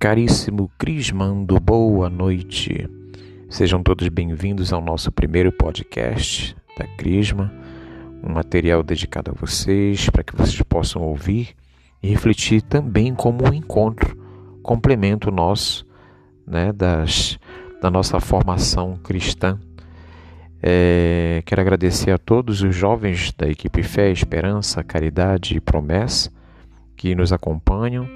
Caríssimo Crismando, boa noite. Sejam todos bem-vindos ao nosso primeiro podcast da Crisma, um material dedicado a vocês para que vocês possam ouvir e refletir também como um encontro, complemento nosso, né, das, da nossa formação cristã. É, quero agradecer a todos os jovens da equipe Fé, Esperança, Caridade e Promessa que nos acompanham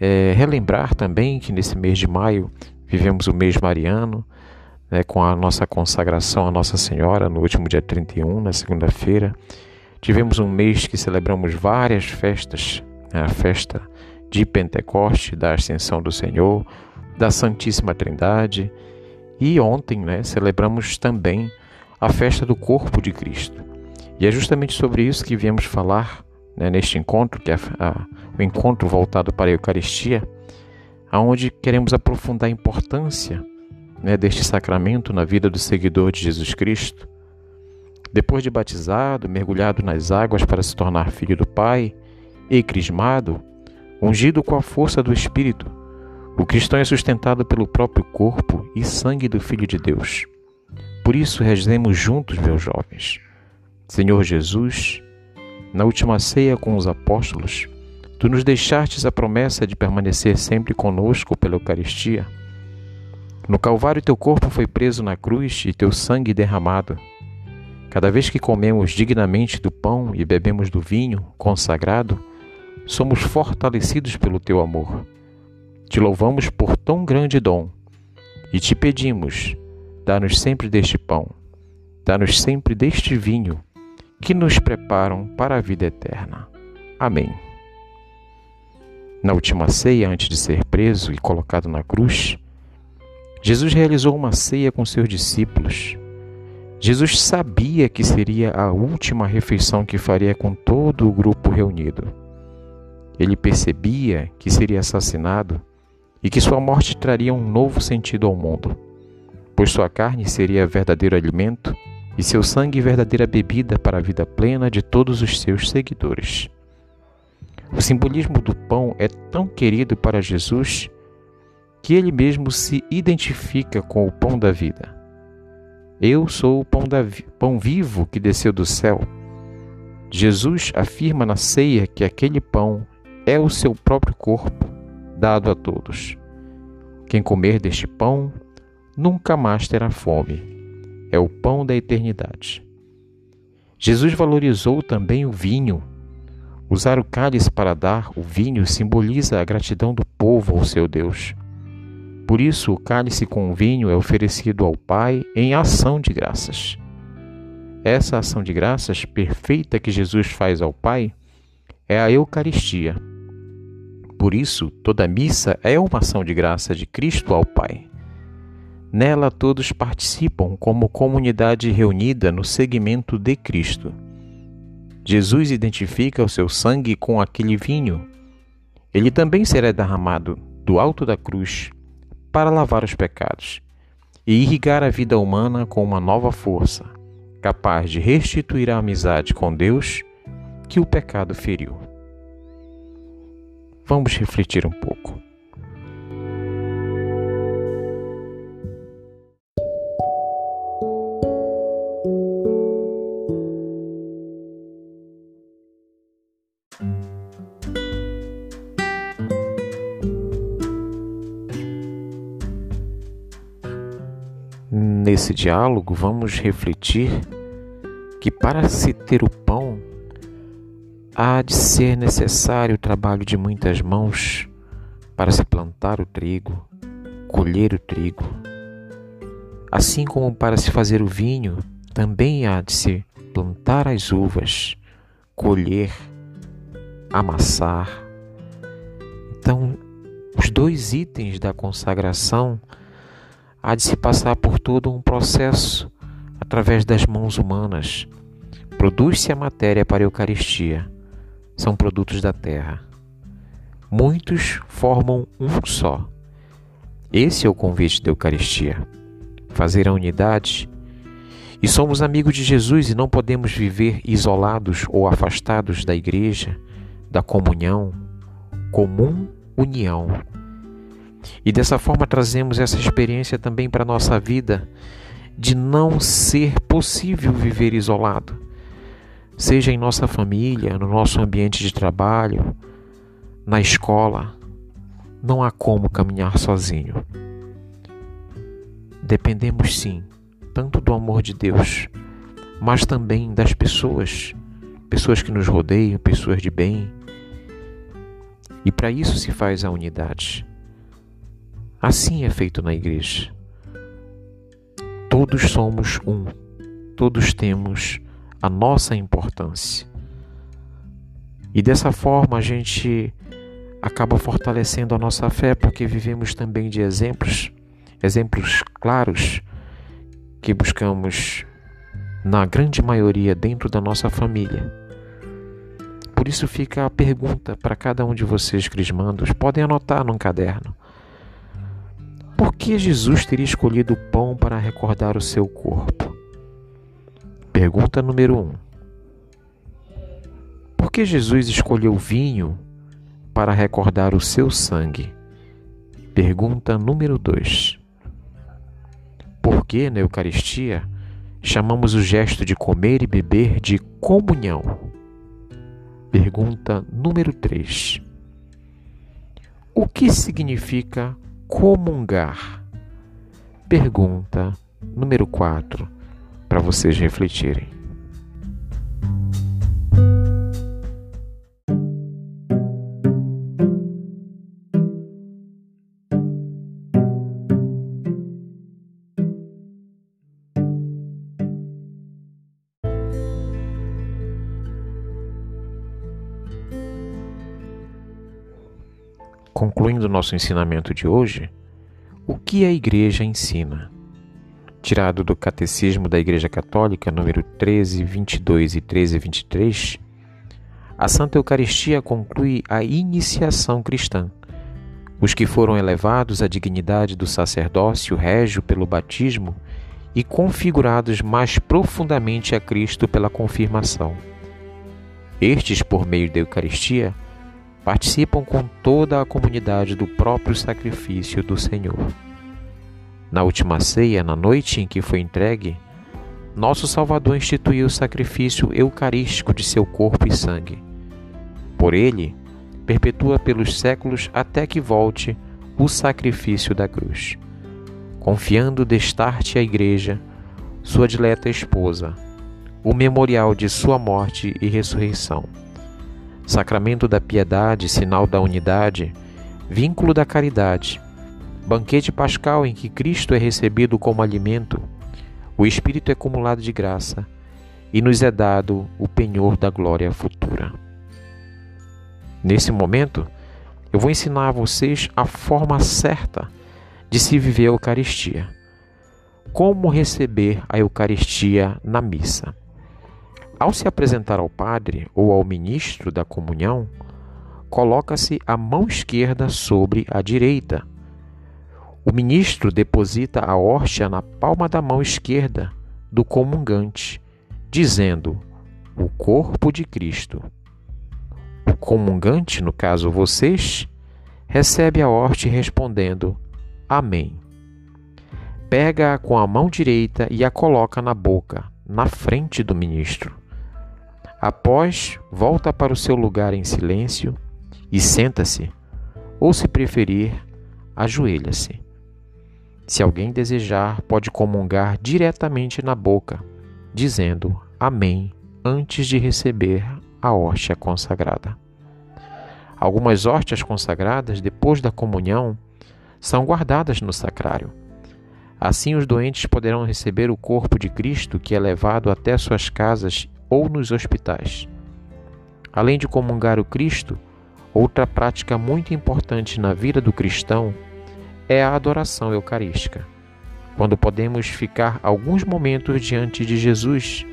é, relembrar também que nesse mês de maio vivemos o mês mariano, né, com a nossa consagração à Nossa Senhora no último dia 31, na segunda-feira. Tivemos um mês que celebramos várias festas, né, a festa de Pentecoste, da Ascensão do Senhor, da Santíssima Trindade, e ontem né, celebramos também a festa do corpo de Cristo. E é justamente sobre isso que viemos falar né, neste encontro, que é a, o encontro voltado para a Eucaristia, aonde queremos aprofundar a importância né, deste sacramento na vida do seguidor de Jesus Cristo. Depois de batizado, mergulhado nas águas para se tornar filho do Pai, e crismado, ungido com a força do Espírito, o cristão é sustentado pelo próprio corpo e sangue do Filho de Deus. Por isso, rezemos juntos, meus jovens. Senhor Jesus, na última ceia com os apóstolos, tu nos deixastes a promessa de permanecer sempre conosco pela Eucaristia. No Calvário, teu corpo foi preso na cruz e teu sangue derramado. Cada vez que comemos dignamente do pão e bebemos do vinho consagrado, somos fortalecidos pelo teu amor. Te louvamos por tão grande dom e te pedimos: dá-nos sempre deste pão, dá-nos sempre deste vinho que nos preparam para a vida eterna. Amém. Na última ceia, antes de ser preso e colocado na cruz, Jesus realizou uma ceia com seus discípulos. Jesus sabia que seria a última refeição que faria com todo o grupo reunido. Ele percebia que seria assassinado e que sua morte traria um novo sentido ao mundo, pois sua carne seria verdadeiro alimento e seu sangue verdadeira bebida para a vida plena de todos os seus seguidores. O simbolismo do pão é tão querido para Jesus que ele mesmo se identifica com o pão da vida. Eu sou o pão, da, pão vivo que desceu do céu. Jesus afirma na ceia que aquele pão é o seu próprio corpo, dado a todos. Quem comer deste pão nunca mais terá fome é o pão da eternidade. Jesus valorizou também o vinho. Usar o cálice para dar o vinho simboliza a gratidão do povo ao seu Deus. Por isso, o cálice com o vinho é oferecido ao Pai em ação de graças. Essa ação de graças perfeita que Jesus faz ao Pai é a Eucaristia. Por isso, toda missa é uma ação de graça de Cristo ao Pai. Nela todos participam como comunidade reunida no segmento de Cristo. Jesus identifica o seu sangue com aquele vinho. Ele também será derramado do alto da cruz para lavar os pecados e irrigar a vida humana com uma nova força, capaz de restituir a amizade com Deus que o pecado feriu. Vamos refletir um pouco. Nesse diálogo, vamos refletir que para se ter o pão, há de ser necessário o trabalho de muitas mãos para se plantar o trigo, colher o trigo. Assim como para se fazer o vinho, também há de se plantar as uvas, colher, amassar. Então, os dois itens da consagração há de se passar por todo um processo através das mãos humanas. Produz-se a matéria para a Eucaristia. São produtos da terra. Muitos formam um só. Esse é o convite da Eucaristia. Fazer a unidade. E somos amigos de Jesus e não podemos viver isolados ou afastados da igreja, da comunhão, comum união E dessa forma trazemos essa experiência também para a nossa vida de não ser possível viver isolado, seja em nossa família, no nosso ambiente de trabalho, na escola. Não há como caminhar sozinho. Dependemos sim, tanto do amor de Deus, mas também das pessoas, pessoas que nos rodeiam, pessoas de bem. E para isso se faz a unidade. Assim é feito na igreja. Todos somos um, todos temos a nossa importância. E dessa forma a gente acaba fortalecendo a nossa fé, porque vivemos também de exemplos, exemplos claros que buscamos na grande maioria dentro da nossa família. Por isso fica a pergunta para cada um de vocês crismandos, podem anotar num caderno. Por que Jesus teria escolhido o pão para recordar o seu corpo? Pergunta número 1. Um. Por que Jesus escolheu o vinho para recordar o seu sangue? Pergunta número 2. Por que na Eucaristia chamamos o gesto de comer e beber de comunhão? Pergunta número 3. O que significa comungar? Pergunta número 4 para vocês refletirem. Concluindo nosso ensinamento de hoje, o que a Igreja ensina? Tirado do Catecismo da Igreja Católica, número 13, 22 e 13, 23, a Santa Eucaristia conclui a iniciação cristã. Os que foram elevados à dignidade do sacerdócio régio pelo batismo e configurados mais profundamente a Cristo pela confirmação. Estes, por meio da Eucaristia, participam com toda a comunidade do próprio sacrifício do Senhor. Na última ceia, na noite em que foi entregue, nosso Salvador instituiu o sacrifício eucarístico de seu corpo e sangue. Por ele, perpetua pelos séculos até que volte o sacrifício da cruz, confiando destarte à Igreja, sua dileta esposa, o memorial de sua morte e ressurreição sacramento da piedade, sinal da unidade, vínculo da caridade, banquete pascal em que Cristo é recebido como alimento, o Espírito é acumulado de graça e nos é dado o penhor da glória futura. Nesse momento, eu vou ensinar a vocês a forma certa de se viver a Eucaristia. Como receber a Eucaristia na missa. Ao se apresentar ao padre ou ao ministro da comunhão, coloca-se a mão esquerda sobre a direita. O ministro deposita a hóstia na palma da mão esquerda do comungante, dizendo: O corpo de Cristo. O comungante, no caso vocês, recebe a hóstia respondendo: Amém. Pega-a com a mão direita e a coloca na boca, na frente do ministro. Após, volta para o seu lugar em silêncio e senta-se, ou se preferir, ajoelha-se. Se alguém desejar, pode comungar diretamente na boca, dizendo Amém antes de receber a hóstia consagrada. Algumas hóstias consagradas, depois da comunhão, são guardadas no sacrário. Assim, os doentes poderão receber o corpo de Cristo que é levado até suas casas ou nos hospitais. Além de comungar o Cristo, outra prática muito importante na vida do cristão é a adoração eucarística. Quando podemos ficar alguns momentos diante de Jesus,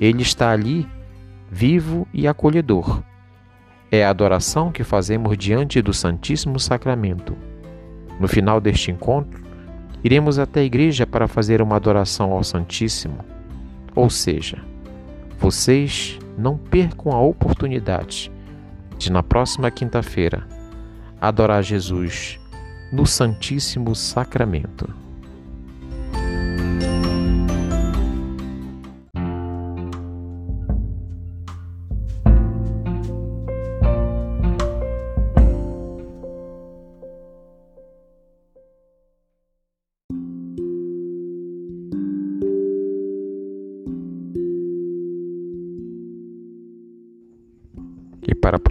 ele está ali, vivo e acolhedor. É a adoração que fazemos diante do Santíssimo Sacramento. No final deste encontro, iremos até a igreja para fazer uma adoração ao Santíssimo, ou seja, vocês não percam a oportunidade de, na próxima quinta-feira, adorar Jesus no Santíssimo Sacramento.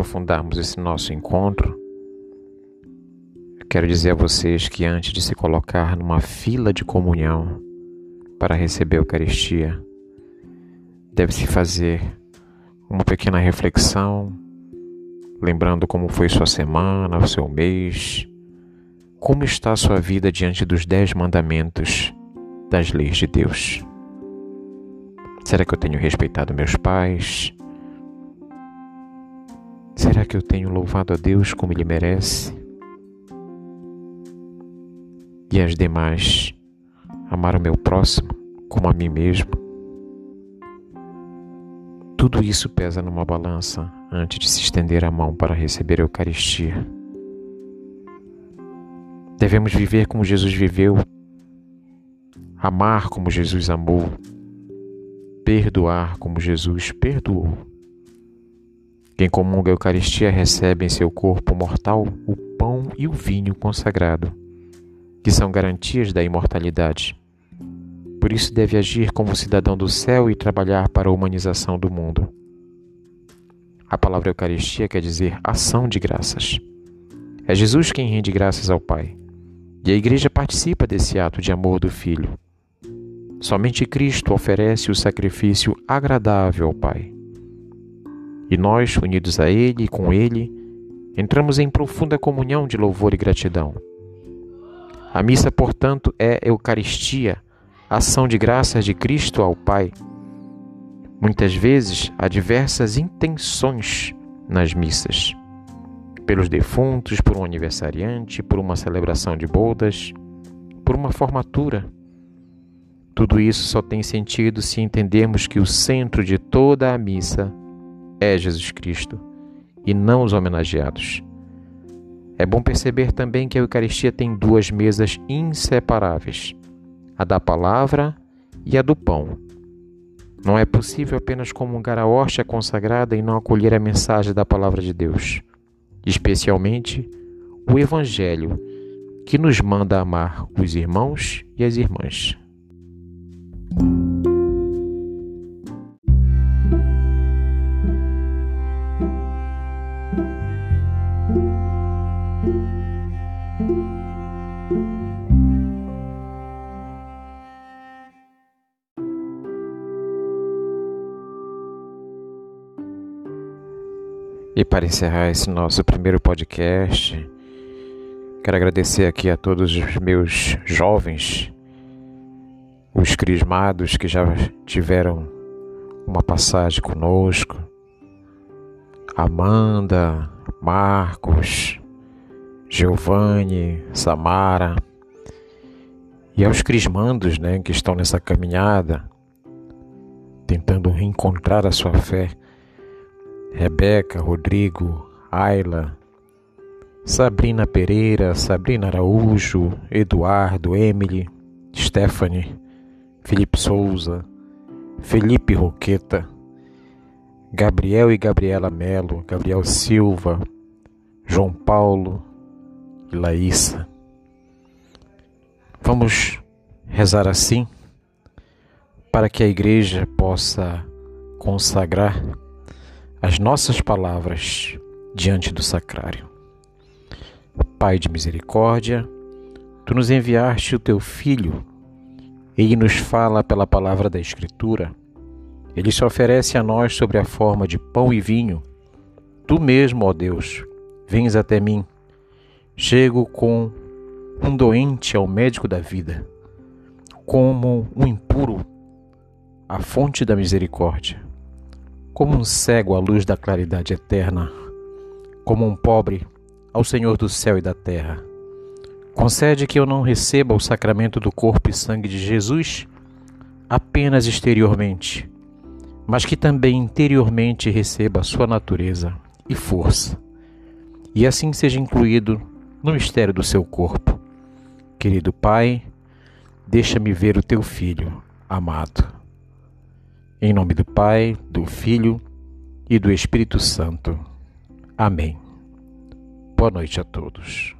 Aprofundarmos esse nosso encontro, quero dizer a vocês que antes de se colocar numa fila de comunhão para receber a Eucaristia, deve-se fazer uma pequena reflexão, lembrando como foi sua semana, o seu mês, como está a sua vida diante dos dez mandamentos das leis de Deus. Será que eu tenho respeitado meus pais? Será que eu tenho louvado a Deus como Ele merece? E as demais, amar o meu próximo como a mim mesmo? Tudo isso pesa numa balança antes de se estender a mão para receber a Eucaristia. Devemos viver como Jesus viveu, amar como Jesus amou, perdoar como Jesus perdoou. Quem comunga a Eucaristia recebe em seu corpo mortal o pão e o vinho consagrado, que são garantias da imortalidade. Por isso deve agir como cidadão do céu e trabalhar para a humanização do mundo. A palavra Eucaristia quer dizer ação de graças. É Jesus quem rende graças ao Pai, e a Igreja participa desse ato de amor do Filho. Somente Cristo oferece o sacrifício agradável ao Pai. E nós, unidos a Ele e com Ele, entramos em profunda comunhão de louvor e gratidão. A missa, portanto, é Eucaristia, ação de graças de Cristo ao Pai. Muitas vezes há diversas intenções nas missas. Pelos defuntos, por um aniversariante, por uma celebração de bodas, por uma formatura. Tudo isso só tem sentido se entendermos que o centro de toda a missa é Jesus Cristo e não os homenageados. É bom perceber também que a Eucaristia tem duas mesas inseparáveis: a da palavra e a do pão. Não é possível apenas comungar a hóstia consagrada e não acolher a mensagem da palavra de Deus, especialmente o Evangelho, que nos manda amar os irmãos e as irmãs. E para encerrar esse nosso primeiro podcast, quero agradecer aqui a todos os meus jovens, os crismados que já tiveram uma passagem conosco, Amanda, Marcos, Giovanni, Samara, e aos crismandos né, que estão nessa caminhada, tentando reencontrar a sua fé Rebeca, Rodrigo, Ayla, Sabrina Pereira, Sabrina Araújo, Eduardo, Emily, Stephanie, Felipe Souza, Felipe Roqueta, Gabriel e Gabriela Melo, Gabriel Silva, João Paulo e Laísa. Vamos rezar assim para que a igreja possa consagrar as nossas palavras diante do sacrário. Pai de misericórdia, tu nos enviaste o teu Filho, ele nos fala pela palavra da Escritura, ele se oferece a nós sobre a forma de pão e vinho. Tu mesmo, ó Deus, vens até mim. Chego com um doente ao médico da vida, como um impuro à fonte da misericórdia como um cego à luz da claridade eterna, como um pobre ao Senhor do céu e da terra. Concede que eu não receba o sacramento do corpo e sangue de Jesus apenas exteriormente, mas que também interiormente receba a sua natureza e força, e assim seja incluído no mistério do seu corpo. Querido Pai, deixa-me ver o teu filho amado. Em nome do Pai, do Filho e do Espírito Santo. Amém. Boa noite a todos.